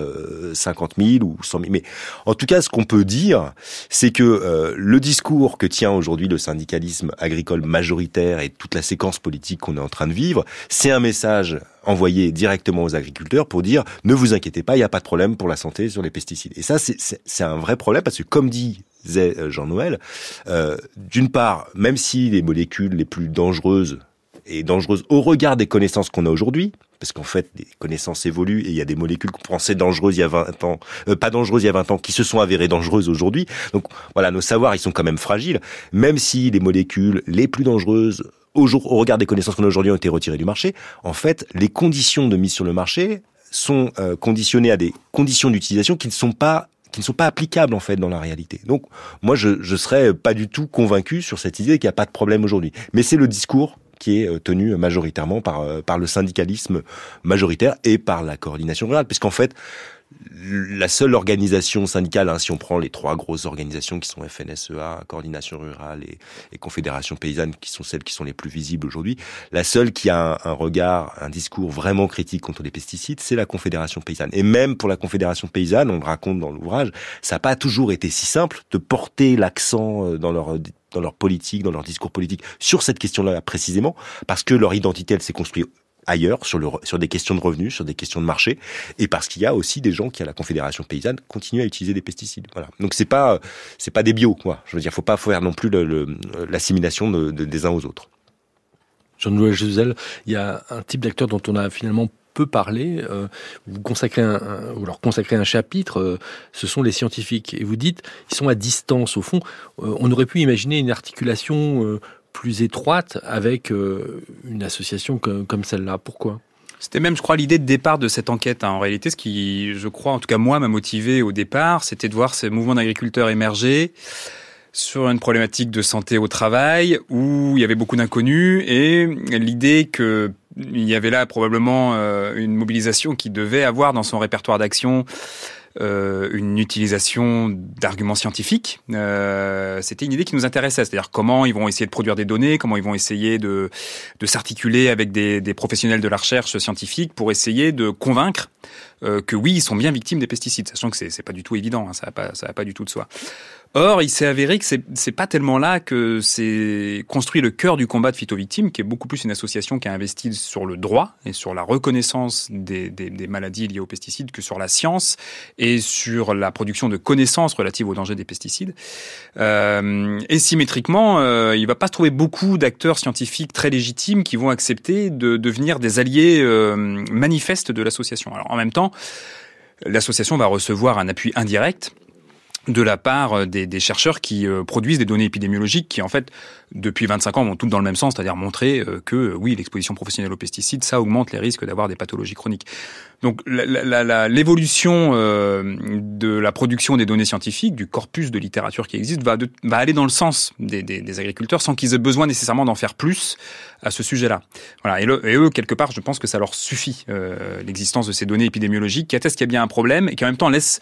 50 euh, 000 ou 100 000. Mais en tout cas, ce qu'on peut dire, c'est que euh, le discours que tient aujourd'hui le syndicalisme agricole majoritaire et toute la séquence politique qu'on est en train de vivre, c'est un message envoyé directement aux agriculteurs pour dire ne vous inquiétez pas, il n'y a pas de problème pour la santé sur les pesticides. Et ça, c'est un vrai problème parce que comme dit euh, Jean-Noël, euh, d'une part, même si les molécules les plus dangereuses et dangereuses au regard des connaissances qu'on a aujourd'hui, parce qu'en fait, les connaissances évoluent et il y a des molécules qu'on pensait dangereuses il y a 20 ans, euh, pas dangereuses il y a 20 ans, qui se sont avérées dangereuses aujourd'hui. Donc voilà, nos savoirs, ils sont quand même fragiles, même si les molécules les plus dangereuses au, jour, au regard des connaissances qu'on a aujourd'hui ont été retirées du marché, en fait, les conditions de mise sur le marché sont conditionnées à des conditions d'utilisation qui ne sont pas qui ne sont pas applicables en fait dans la réalité. Donc moi je je serais pas du tout convaincu sur cette idée qu'il n'y a pas de problème aujourd'hui. Mais c'est le discours qui est euh, tenu majoritairement par euh, par le syndicalisme majoritaire et par la coordination rurale, puisqu'en fait la seule organisation syndicale, hein, si on prend les trois grosses organisations qui sont FNSEA, Coordination Rurale et, Confédération Paysanne, qui sont celles qui sont les plus visibles aujourd'hui, la seule qui a un, regard, un discours vraiment critique contre les pesticides, c'est la Confédération Paysanne. Et même pour la Confédération Paysanne, on le raconte dans l'ouvrage, ça n'a pas toujours été si simple de porter l'accent euh, dans leur dans leur politique, dans leur discours politique sur cette question-là précisément, parce que leur identité, elle s'est construite ailleurs sur, le, sur des questions de revenus, sur des questions de marché, et parce qu'il y a aussi des gens qui à la Confédération paysanne continuent à utiliser des pesticides. Voilà. Donc c'est pas c'est pas des bio, quoi. Je veux dire, faut pas faire non plus l'assimilation de, des uns aux autres. Jean-Louis Gisèle, il y a un type d'acteur dont on a finalement peu parlé. Euh, vous consacrez leur consacrez un chapitre. Euh, ce sont les scientifiques et vous dites ils sont à distance au fond. Euh, on aurait pu imaginer une articulation plus étroite avec euh, une association comme celle-là. Pourquoi? C'était même, je crois, l'idée de départ de cette enquête. Hein. En réalité, ce qui, je crois, en tout cas moi, m'a motivé au départ, c'était de voir ces mouvements d'agriculteurs émerger sur une problématique de santé au travail où il y avait beaucoup d'inconnus et l'idée que il y avait là probablement une mobilisation qui devait avoir dans son répertoire d'action euh, une utilisation d'arguments scientifiques. Euh, C'était une idée qui nous intéressait, c'est-à-dire comment ils vont essayer de produire des données, comment ils vont essayer de, de s'articuler avec des, des, professionnels de la recherche scientifique pour essayer de convaincre euh, que oui, ils sont bien victimes des pesticides, sachant que c'est pas du tout évident, hein, ça va pas, ça va pas du tout de soi. Or, il s'est avéré que c'est pas tellement là que c'est construit le cœur du combat de Phytovictime, qui est beaucoup plus une association qui a investi sur le droit et sur la reconnaissance des, maladies liées aux pesticides que sur la science et sur la production de connaissances relatives aux dangers des pesticides. Euh, et symétriquement, euh, il va pas se trouver beaucoup d'acteurs scientifiques très légitimes qui vont accepter de devenir des alliés euh, manifestes de l'association. Alors en même temps, l'association va recevoir un appui indirect de la part euh, des, des chercheurs qui euh, produisent des données épidémiologiques qui, en fait, depuis 25 ans, vont toutes dans le même sens, c'est-à-dire montrer euh, que, oui, l'exposition professionnelle aux pesticides, ça augmente les risques d'avoir des pathologies chroniques. Donc, l'évolution de la production des données scientifiques, du corpus de littérature qui existe, va, va aller dans le sens des, des, des agriculteurs sans qu'ils aient besoin nécessairement d'en faire plus à ce sujet-là. Voilà. Et, et, eux, quelque part, je pense que ça leur suffit, l'existence de ces données épidémiologiques qui attestent qu'il y a bien un problème et qui, en même temps, laissent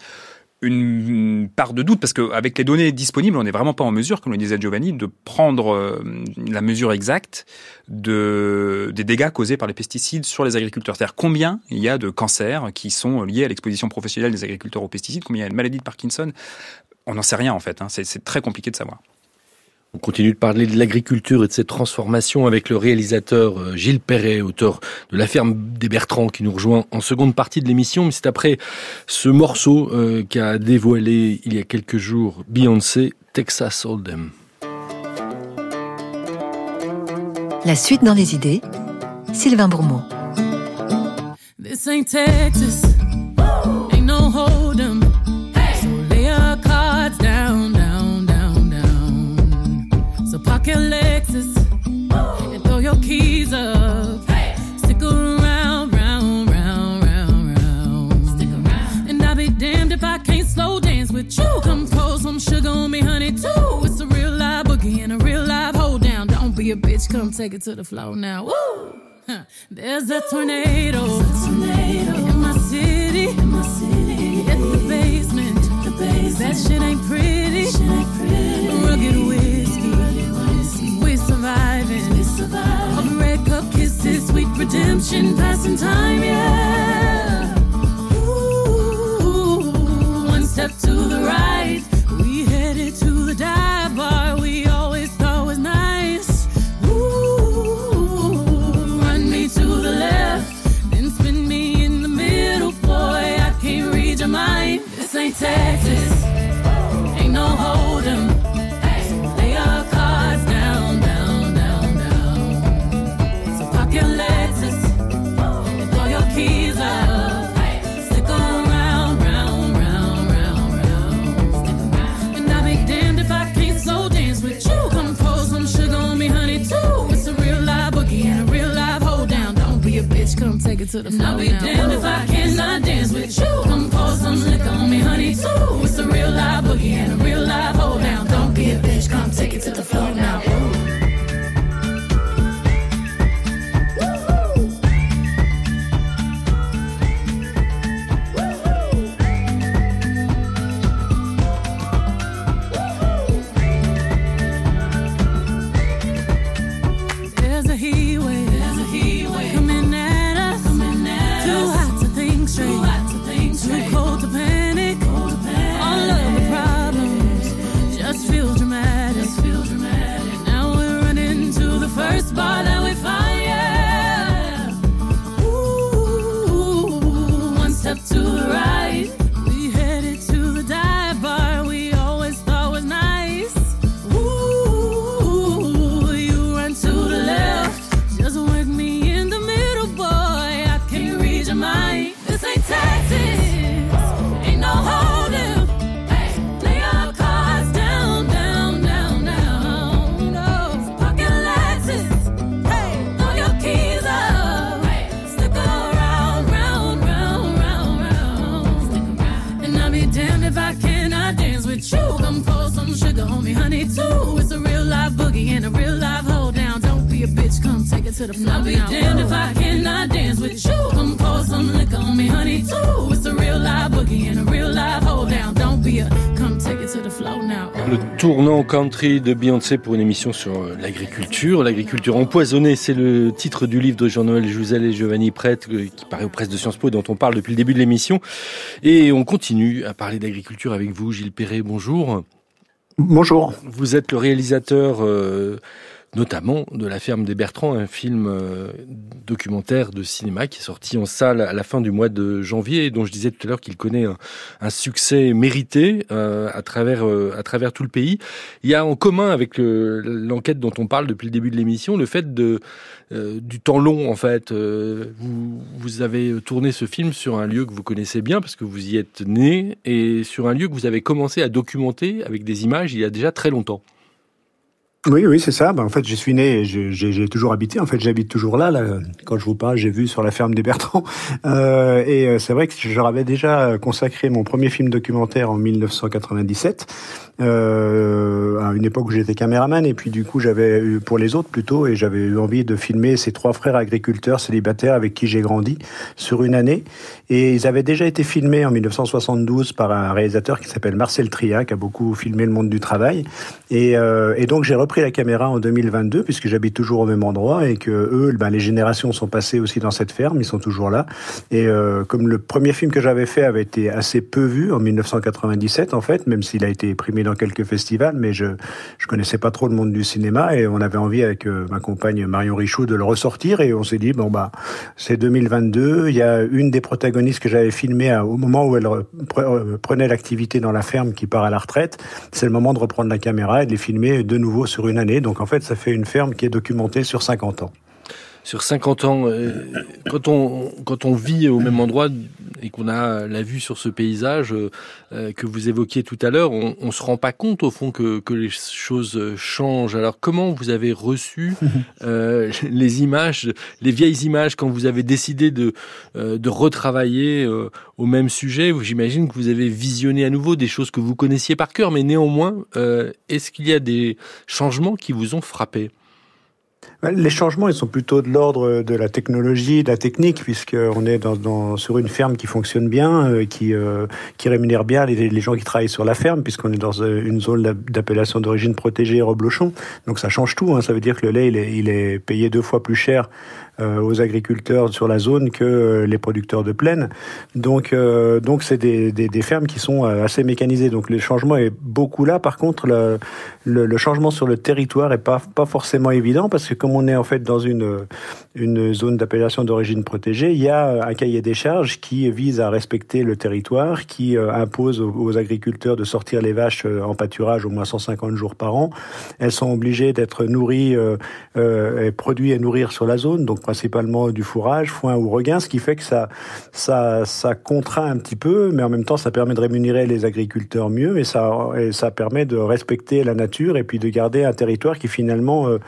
une part de doute parce qu'avec les données disponibles, on n'est vraiment pas en mesure, comme le disait Giovanni, de prendre euh, la mesure exacte de, des dégâts causés par les pesticides sur les agriculteurs. C'est-à-dire combien il y a de cancers qui sont liés à l'exposition professionnelle des agriculteurs aux pesticides, combien il y a de maladies de Parkinson. On n'en sait rien en fait. Hein. C'est très compliqué de savoir. On continue de parler de l'agriculture et de ses transformations avec le réalisateur euh, Gilles Perret, auteur de La ferme des Bertrands, qui nous rejoint en seconde partie de l'émission. Mais c'est après ce morceau euh, qu'a dévoilé il y a quelques jours Beyoncé, Texas Hold'em. La suite dans les idées, Sylvain Bourmeau. This ain't Texas. Ain't no hold'em. With you. Come pour some sugar on me, honey, too. It's a real live boogie and a real live hold down. Don't be a bitch, come take it to the floor now. Woo! There's a tornado, a tornado. in my city. In my city. Hit the basement. the basement. That shit ain't pretty. Shit ain't pretty. Rugged whiskey surviving. we surviving. Of red cup kisses, sweet redemption, passing time, yeah. Step to the right, we headed to the dive bar. We to the floor. I'll be damned if I cannot dance with you. Come pour some liquor on me, honey, too. It's a real live boogie and a real live hold down. Don't be a come take it to the floor now. Le tournant country de Beyoncé pour une émission sur euh, l'agriculture. L'agriculture empoisonnée, c'est le titre du livre de Jean-Noël Jouzel et Giovanni Prêtre euh, qui paraît aux presses de Sciences Po dont on parle depuis le début de l'émission. Et on continue à parler d'agriculture avec vous, Gilles Perret. Bonjour. Bonjour. Vous êtes le réalisateur euh, notamment de La ferme des Bertrands, un film euh, documentaire de cinéma qui est sorti en salle à la fin du mois de janvier et dont je disais tout à l'heure qu'il connaît un, succès mérité euh, à travers euh, à travers tout le pays. Il y a en commun avec l'enquête dont on parle depuis le début de l'émission le fait de euh, du temps long en fait. Euh, vous, vous avez tourné ce film sur un lieu que vous connaissez bien parce que vous y êtes né et sur un lieu que vous avez commencé à documenter avec des images il y a déjà très longtemps. Oui, oui, c'est ça. Ben, en fait, je suis né et j'ai toujours habité. En fait, j'habite toujours là, là. Quand je vous parle, j'ai vu sur la ferme des Bertrands. *laughs* Euh, et c'est vrai que je avais déjà consacré mon premier film documentaire en 1997 euh, à une époque où j'étais caméraman et puis du coup j'avais eu pour les autres plutôt et j'avais eu envie de filmer ces trois frères agriculteurs célibataires avec qui j'ai grandi sur une année et ils avaient déjà été filmés en 1972 par un réalisateur qui s'appelle Marcel Tria qui a beaucoup filmé le monde du travail et, euh, et donc j'ai repris la caméra en 2022 puisque j'habite toujours au même endroit et que eux ben, les générations sont passées aussi dans cette ferme ils sont toujours là. Et euh, comme le premier film que j'avais fait avait été assez peu vu en 1997 en fait même s'il a été primé dans quelques festivals, mais je je connaissais pas trop le monde du cinéma et on avait envie avec euh, ma compagne Marion Richoud de le ressortir et on s'est dit bon bah c'est 2022, il y a une des protagonistes que j'avais filmé au moment où elle euh, prenait l'activité dans la ferme qui part à la retraite, c'est le moment de reprendre la caméra et de les filmer de nouveau sur une année. Donc en fait, ça fait une ferme qui est documentée sur 50 ans sur 50 ans, euh, quand on, quand on vit au même endroit et qu'on a la vue sur ce paysage euh, que vous évoquiez tout à l'heure, on, on se rend pas compte au fond que, que les choses changent. Alors comment vous avez reçu *laughs* euh, les images, les vieilles images quand vous avez décidé de, euh, de retravailler euh, au même sujet? J'imagine que vous avez visionné à nouveau des choses que vous connaissiez par cœur, mais néanmoins, est-ce qu'il y a des changements qui vous ont frappé? Les changements, ils sont plutôt de l'ordre de la technologie, de la technique, puisqu'on est dans, dans, sur une ferme qui fonctionne bien, euh, qui, euh, qui rémunère bien les, gens qui travaillent sur la ferme, puisqu'on est dans euh, une zone d'appellation d'origine protégée reblochon. Donc ça change tout. Hein. Ça veut dire que le lait, il est, il est payé deux fois plus cher euh, aux agriculteurs sur la zone que euh, les producteurs de plaine. Donc, euh, donc c'est des, des, des, fermes qui sont assez mécanisées. Donc, le changement est beaucoup là. Par contre, le, le, le, changement sur le territoire est pas pas forcément évident parce que comme on est en fait dans une une zone d'appellation d'origine protégée, il y a un cahier des charges qui vise à respecter le territoire, qui impose aux, agriculteurs de sortir les vaches en pâturage au moins 150 jours par an. Elles sont obligées d'être nourries, euh, et produits à nourrir sur la zone. Donc principalement du fourrage, foin ou regain, ce qui fait que ça, ça, ça contraint un petit peu, mais en même temps, ça permet de rémunérer les agriculteurs mieux et ça, et ça permet de respecter la nature et puis de garder un territoire qui finalement euh,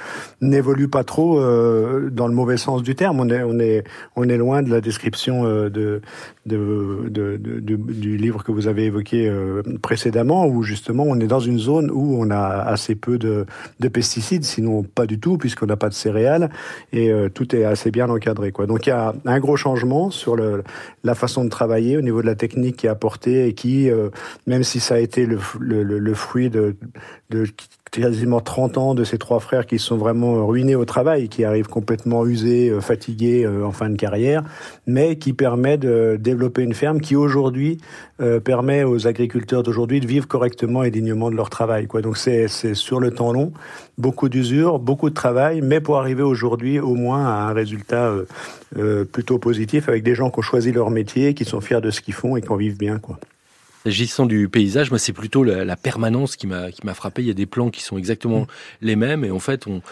n'évolue pas trop euh, dans le mauvais sens du terme. On est, on est, on est loin de la description euh, de, de, du livre que vous avez évoqué euh, précédemment, où justement on est dans une zone où on a assez peu de, de pesticides, sinon pas du tout, puisqu'on n'a pas de céréales et euh, tout est assez bien encadré. Quoi. Donc il y a un gros changement sur le, la façon de travailler au niveau de la technique qui est apportée et qui, même si ça a été le, le, fruit de quasiment 30 ans de ces trois frères qui sont vraiment ruinés au travail, qui arrivent complètement usés, euh, fatigués en fin de carrière, mais qui permet de développer une ferme qui aujourd'hui euh, permet aux agriculteurs d'aujourd'hui de vivre correctement et dignement de leur travail. Quoi. Donc c'est sur le temps long, beaucoup d'usure, beaucoup de travail, mais pour arriver aujourd'hui au moins à un résultat euh, euh, plutôt positif avec des gens qui ont choisi leur métier, qui sont fiers de ce qu'ils font et qui en vivent bien. Quoi. S'agissant du paysage, moi c'est plutôt la, la, permanence qui m'a qui m'a frappé. Il y a des plans qui sont exactement mmh. les mêmes et en fait on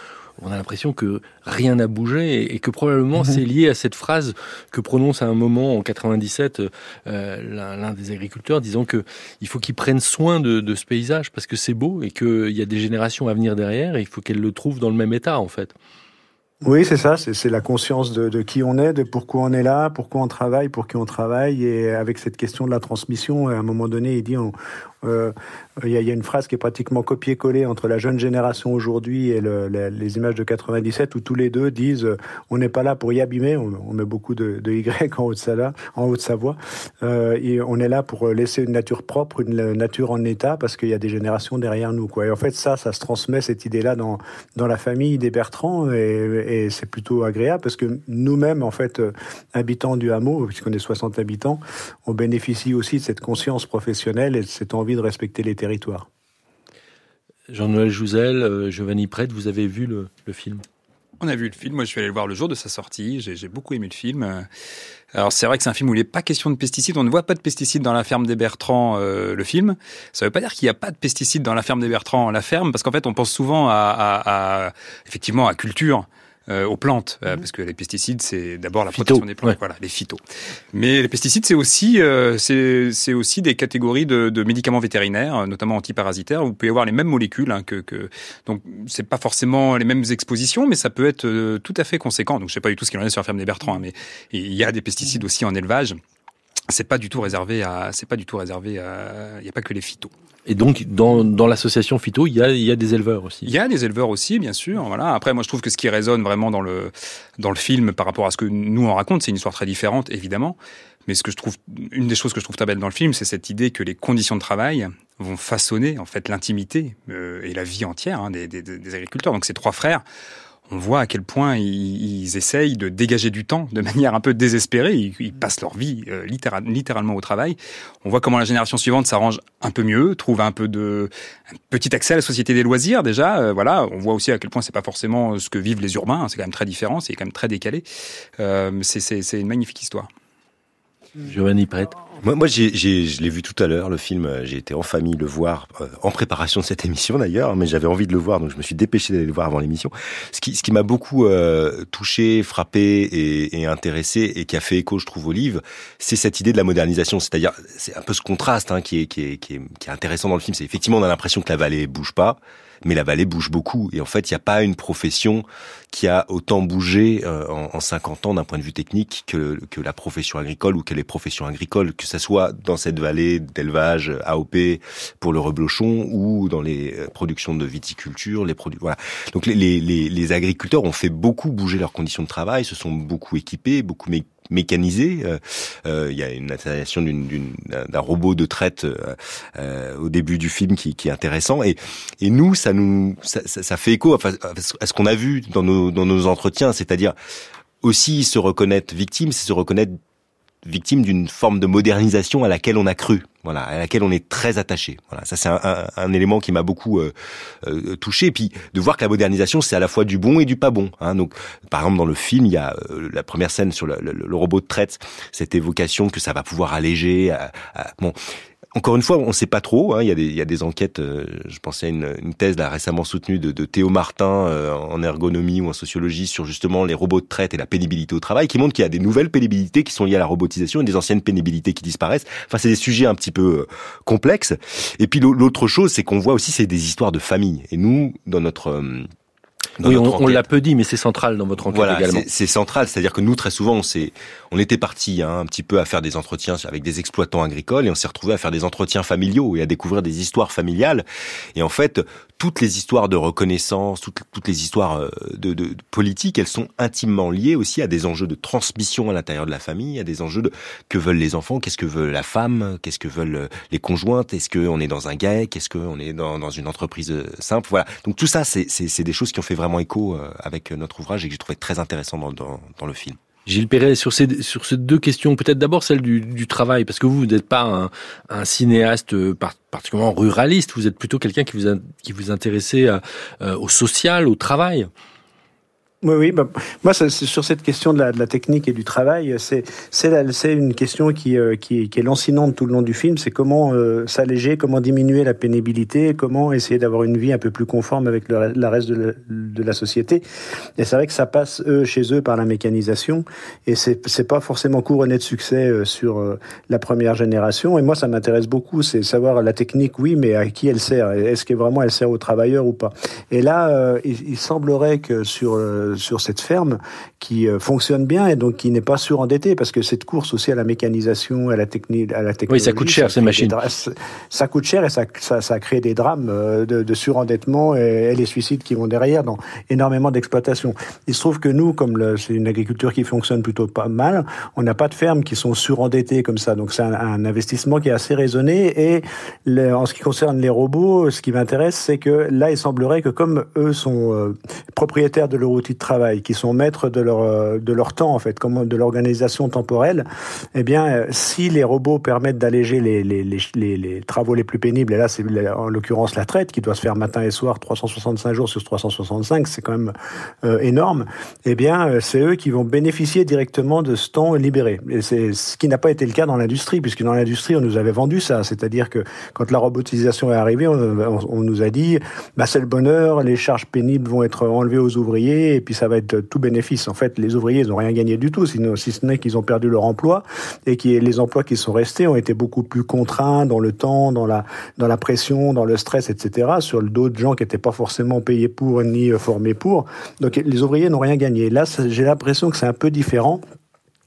on a l'impression que rien n'a bougé et, que probablement mmh. c'est lié à cette phrase que prononce à un moment en 97 euh, l'un des agriculteurs disant que il faut qu'ils prennent soin de, de, ce paysage parce que c'est beau et qu'il y a des générations à venir derrière et il faut qu'elles le trouvent dans le même état en fait. Oui, c'est ça, c'est la conscience de, qui on est, de pourquoi on est là, pourquoi on travaille, pour qui on travaille, et avec cette question de la transmission, à un moment donné, il dit euh, il y, a une phrase qui est pratiquement copiée-collée entre la jeune génération aujourd'hui et le, les images de 97 où tous les deux disent euh, on n'est pas là pour y abîmer, on, met beaucoup de, Y *laughs* en haut de, ça en haut de Savoie, euh, on est là pour laisser une nature propre, une nature en état, parce qu'il y a des générations derrière nous. Quoi. Et en fait, ça, ça se transmet, cette idée-là, dans, dans la famille des Bertrand, et, et c'est plutôt agréable, parce que nous-mêmes, en fait, euh, habitants du hameau, puisqu'on est 60 habitants, on bénéficie aussi de cette conscience professionnelle et de cette envie de respecter les territoire. Jean-Noël Jouzel, euh, Giovanni Prête, vous avez vu le, film? On a vu le film, moi je suis allé le voir le jour de sa sortie, j'ai beaucoup aimé le film. Alors c'est vrai que c'est un film où il n'est pas question de pesticides, on ne voit pas de pesticides dans la ferme des Bertrands, euh, le film. Ça ne veut pas dire qu'il n'y a pas de pesticides dans la ferme des Bertrands, la ferme, parce qu'en fait on pense souvent à effectivement à culture. Euh, aux plantes, euh, mhm. parce que les pesticides, c'est d'abord la protection des plantes, voilà, les phytos. Mais les pesticides, c'est aussi, euh, c'est aussi des catégories de, de, médicaments vétérinaires, notamment antiparasitaires, où vous pouvez avoir les mêmes molécules hein, que, que, donc c'est pas forcément les mêmes expositions, mais ça peut être tout à fait conséquent. Donc je sais pas du tout ce qu'il en est sur la ferme des Bertrands, hein, mais il y a des pesticides aussi en élevage c'est pas du tout réservé à, c'est pas du tout réservé à, il n'y a pas que les phytos. Et donc, dans, dans l'association phyto, il y, a, il y a des éleveurs aussi. Il y a des éleveurs aussi, bien sûr. Voilà. Après, moi, je trouve que ce qui résonne vraiment dans le, dans le film par rapport à ce que nous on raconte, c'est une histoire très différente, évidemment. Mais ce que je trouve, une des choses que je trouve très belle dans le film, c'est cette idée que les conditions de travail vont façonner en fait l'intimité euh, et la vie entière hein, des, des, des agriculteurs. Donc ces trois frères on voit à quel point ils, essayent de dégager du temps de manière un peu désespérée. Ils, passent leur vie euh, littéralement au travail. On voit comment la génération suivante s'arrange un peu mieux, trouve un peu de petit accès à la société des loisirs déjà. Euh, voilà, on voit aussi à quel point c'est pas forcément ce que vivent les urbains. Hein. c'est quand même très différent, c'est quand même très décalé. Euh, c'est une magnifique histoire. Giovanni Prête. Moi, moi j'ai, je l'ai vu tout à l'heure, le film. Euh, j'ai été en famille le voir, euh, en préparation de cette *laughs* émission d'ailleurs, mais j'avais envie de le voir, donc je me suis dépêché d'aller le voir avant l'émission. Ce qui, ce qui m'a beaucoup euh, touché, frappé et, et, intéressé, et qui a fait écho, je trouve, au livre, c'est cette idée de la modernisation. C'est-à-dire, c'est un peu ce contraste hein, qui, est, qui, est, qui, est, qui est intéressant dans le film. C'est effectivement, on a l'impression que la vallée bouge pas mais la vallée bouge beaucoup. Et en fait, il n'y a pas une profession qui a autant bougé euh, en, en, 50 ans d'un point de vue technique que, que la profession agricole ou que les professions agricoles, que ce soit dans cette vallée d'élevage AOP pour le reblochon ou dans les euh, productions de viticulture, les produits. Voilà. Donc les, les, les, agriculteurs ont fait beaucoup bouger leurs conditions de travail, se sont beaucoup équipés, beaucoup mécanisé. Euh, euh, il y a une installation d'un robot de traite euh, au début du film qui, qui, est intéressant. Et, et nous, ça nous, ça, ça fait écho à ce qu'on a vu dans nos, dans nos entretiens, c'est-à-dire aussi se reconnaître victime, c'est se reconnaître victime d'une forme de modernisation à laquelle on a cru, voilà, à laquelle on est très attaché. Voilà, ça c'est un, un, un, élément qui m'a beaucoup euh, euh, touché. Et puis de voir que la modernisation c'est à la fois du bon et du pas bon. Hein. Donc, par exemple dans le film, il y a euh, la première scène sur le, le, robot de traite, cette évocation que ça va pouvoir alléger. bon, encore une fois, on ne sait pas trop. Hein. Il, y a des, il, y a des, enquêtes. Euh, je pensais à une, une, thèse là, récemment soutenue de, de Théo Martin euh, en ergonomie ou en sociologie sur justement les robots de traite et la pénibilité au travail, qui montre qu'il y a des nouvelles pénibilités qui sont liées à la robotisation et des anciennes pénibilités qui disparaissent. Enfin, c'est des sujets un petit peu euh, complexes. Et puis l'autre chose, c'est qu'on voit aussi c'est des histoires de famille. Et nous, dans notre oui, on, l'a peu dit, mais c'est central dans votre enquête voilà, également. C'est central, c'est-à-dire que nous, très souvent, on, on était parti hein, un petit peu à faire des entretiens avec des exploitants agricoles et on s'est retrouvé à faire des entretiens familiaux et à découvrir des histoires familiales. Et en fait, toutes les histoires de reconnaissance, toutes, les histoires euh, de, politique, elles sont intimement liées aussi à des enjeux de transmission à l'intérieur de la famille, à des enjeux de que veulent les enfants, qu'est-ce que veut la femme, qu'est-ce que veulent euh, les conjointes, est-ce qu'on est dans un GAEC, est-ce qu'on est dans, une entreprise euh, simple, voilà. Donc tout ça, c'est des choses qui ont fait vraiment écho avec notre ouvrage et que j'ai trouvé très intéressant dans le film. Gilles Perret, sur ces, deux questions, peut-être d'abord celle du, travail, parce que vous, vous n'êtes pas un, cinéaste particulièrement ruraliste, vous êtes plutôt quelqu'un qui vous, vous intéressait euh, au social, au travail. Oui, oui. Bah, moi, c'est sur cette question de la, technique et du travail, c'est une question qui, euh, qui, est lancinante tout le long du film. C'est comment euh, s'alléger, comment diminuer la pénibilité, comment essayer d'avoir une vie un peu plus conforme avec le la reste de la, société. Et c'est vrai que ça passe eux chez eux par la mécanisation, et c'est c'est pas forcément couronné de succès euh, sur euh, la première génération. Et moi, ça m'intéresse beaucoup, c'est savoir la technique, oui, mais à qui elle sert Est-ce que vraiment elle sert aux travailleurs ou pas Et là, il, semblerait que sur sur cette ferme qui euh, fonctionne bien et donc qui n'est pas surendetté parce que cette course aussi à la mécanisation, à la technique, à la technologie. Oui, ça coûte cher ces machines. Ça coûte cher et ça, ça, ça crée des drames euh, de, de surendettement et, et, les suicides qui vont derrière dans énormément d'exploitations. Il se trouve que nous, comme c'est une agriculture qui fonctionne plutôt pas mal, on n'a pas de fermes qui sont surendettées comme ça. Donc c'est un, un, investissement qui est assez raisonné et le, en ce qui concerne les robots, ce qui m'intéresse, c'est que là, il semblerait que comme eux sont euh, propriétaires de leur outil travail, qui sont maîtres de leur euh, de leur temps en fait, comme de l'organisation temporelle, eh bien, euh, si les robots permettent d'alléger les, les, les, travaux les plus pénibles, et là c'est en l'occurrence la traite qui doit se faire matin et soir 365 jours sur 365, c'est quand même euh, énorme. Eh bien, c'est eux qui vont bénéficier directement de ce temps libéré. Et c'est ce qui n'a pas été le cas dans l'industrie, puisque dans l'industrie on nous avait vendu ça, c'est-à-dire que quand la robotisation est arrivée, on nous a dit, bah c'est le bonheur, les charges pénibles vont être enlevées aux ouvriers et puis ça va être tout bénéfice. En fait, les ouvriers, n'ont rien gagné du tout, sinon, si ce n'est qu'ils ont perdu leur emploi et que les emplois qui sont restés ont été beaucoup plus contraints dans le temps, dans la, dans la pression, dans le stress, etc., sur le dos de gens qui n'étaient pas forcément payés pour ni formés pour. Donc les ouvriers n'ont rien gagné. Là, j'ai l'impression que c'est un peu différent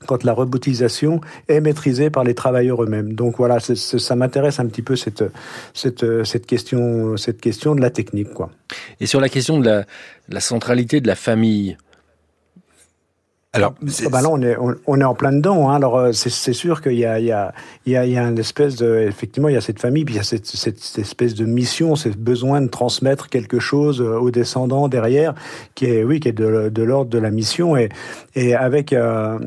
quand la robotisation est maîtrisée par les travailleurs eux-mêmes. Donc voilà, ça m'intéresse un petit peu cette, cette, question, cette question de la technique. Quoi. Et sur la question de la centralité de la famille, alors, ah bah là, on est, on, on, est en plein dedans. Hein. Alors, c'est sûr qu'il y a, il y, a, il y, a, il y a une espèce de, effectivement, il y a cette famille, puis il y a cette, cette, cette espèce de mission, ce besoin de transmettre quelque chose aux descendants derrière, qui est, oui, qui est de, de l'ordre de la mission, et, et avec euh,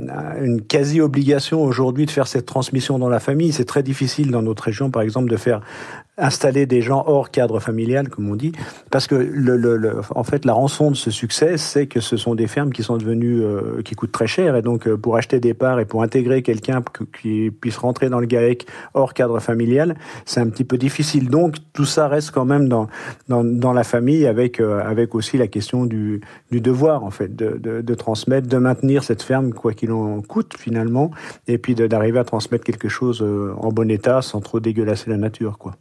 une quasi obligation aujourd'hui de faire cette transmission dans la famille. C'est très difficile dans notre région, par exemple, de faire installer des gens hors cadre familial, comme on dit, parce que le, le, le, en fait la rançon de ce succès, c'est que ce sont des fermes qui sont devenues euh, qui coûtent très cher, et donc euh, pour acheter des parts et pour intégrer quelqu'un qui puisse rentrer dans le GAEC hors cadre familial, c'est un petit peu difficile. Donc tout ça reste quand même dans dans, dans la famille, avec euh, avec aussi la question du, du devoir en fait de, de, de transmettre, de maintenir cette ferme quoi qu'il en coûte finalement, et puis d'arriver à transmettre quelque chose euh, en bon état sans trop dégueulasser la nature quoi.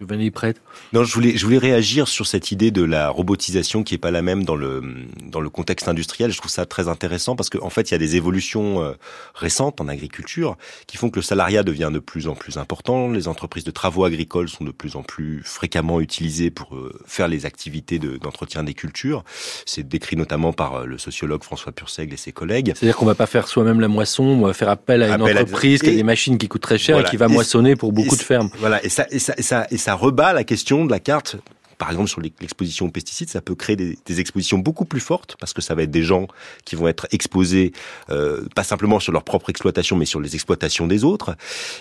Giovanni Prêtre Non, je voulais, je voulais réagir sur cette idée de la robotisation qui est pas la même dans le, dans le contexte industriel. Je trouve ça très intéressant parce qu'en en fait, il y a des évolutions euh, récentes en agriculture qui font que le salariat devient de plus en plus important. Les entreprises de travaux agricoles sont de plus en plus fréquemment utilisées pour euh, faire les activités d'entretien de, des cultures. C'est décrit notamment par euh, le sociologue François Purseigle et ses collègues. C'est-à-dire qu'on va pas faire soi-même la moisson, on va faire appel à une appel entreprise à... qui a des machines qui coûtent très cher voilà. et qui va et moissonner pour beaucoup de fermes. Voilà, et ça, et ça, et ça, et ça ça rebat la question de la carte par exemple sur l'exposition aux pesticides, ça peut créer des, expositions beaucoup plus fortes parce que ça va être des gens qui vont être exposés euh, pas simplement sur leur propre exploitation, mais sur les exploitations des autres.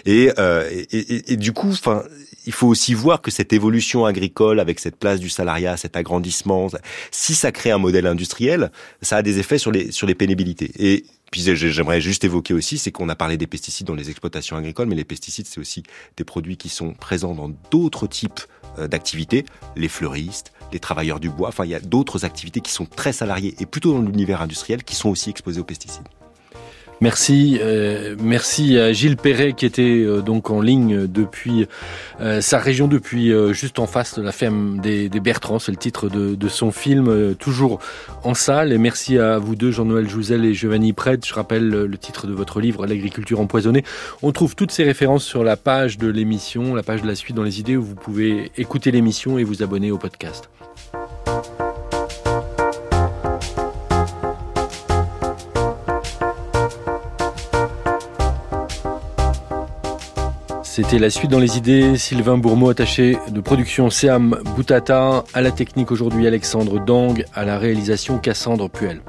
Et, euh, et du coup, enfin, il faut aussi voir que cette évolution agricole avec cette place du salariat, cet agrandissement, si ça crée un modèle industriel, ça a des effets sur les sur les pénibilités. Et puis j'aimerais juste évoquer aussi, c'est qu'on a parlé des pesticides dans les exploitations agricoles, mais les pesticides, c'est aussi des produits qui sont présents dans d'autres types d'activités, les fleuristes, les travailleurs du bois, enfin il y a d'autres activités qui sont très salariées et plutôt dans l'univers industriel qui sont aussi exposées aux pesticides. Merci, euh, merci à Gilles Perret qui était euh, donc en ligne depuis euh, sa région, depuis juste en face de la ferme des, des Bertrands. C'est le titre de, son film, toujours en salle. Et merci à vous deux, Jean-Noël Jouzel et Giovanni Prête. Je rappelle le titre de votre livre, L'agriculture empoisonnée. On trouve toutes ces références sur la page de l'émission, la page de la suite dans les idées où vous pouvez écouter l'émission et vous abonner au podcast. C'était la suite dans les idées. Sylvain Bourmeau, attaché de production Seam Boutata, à la technique aujourd'hui Alexandre Dang, à la réalisation Cassandre Puel.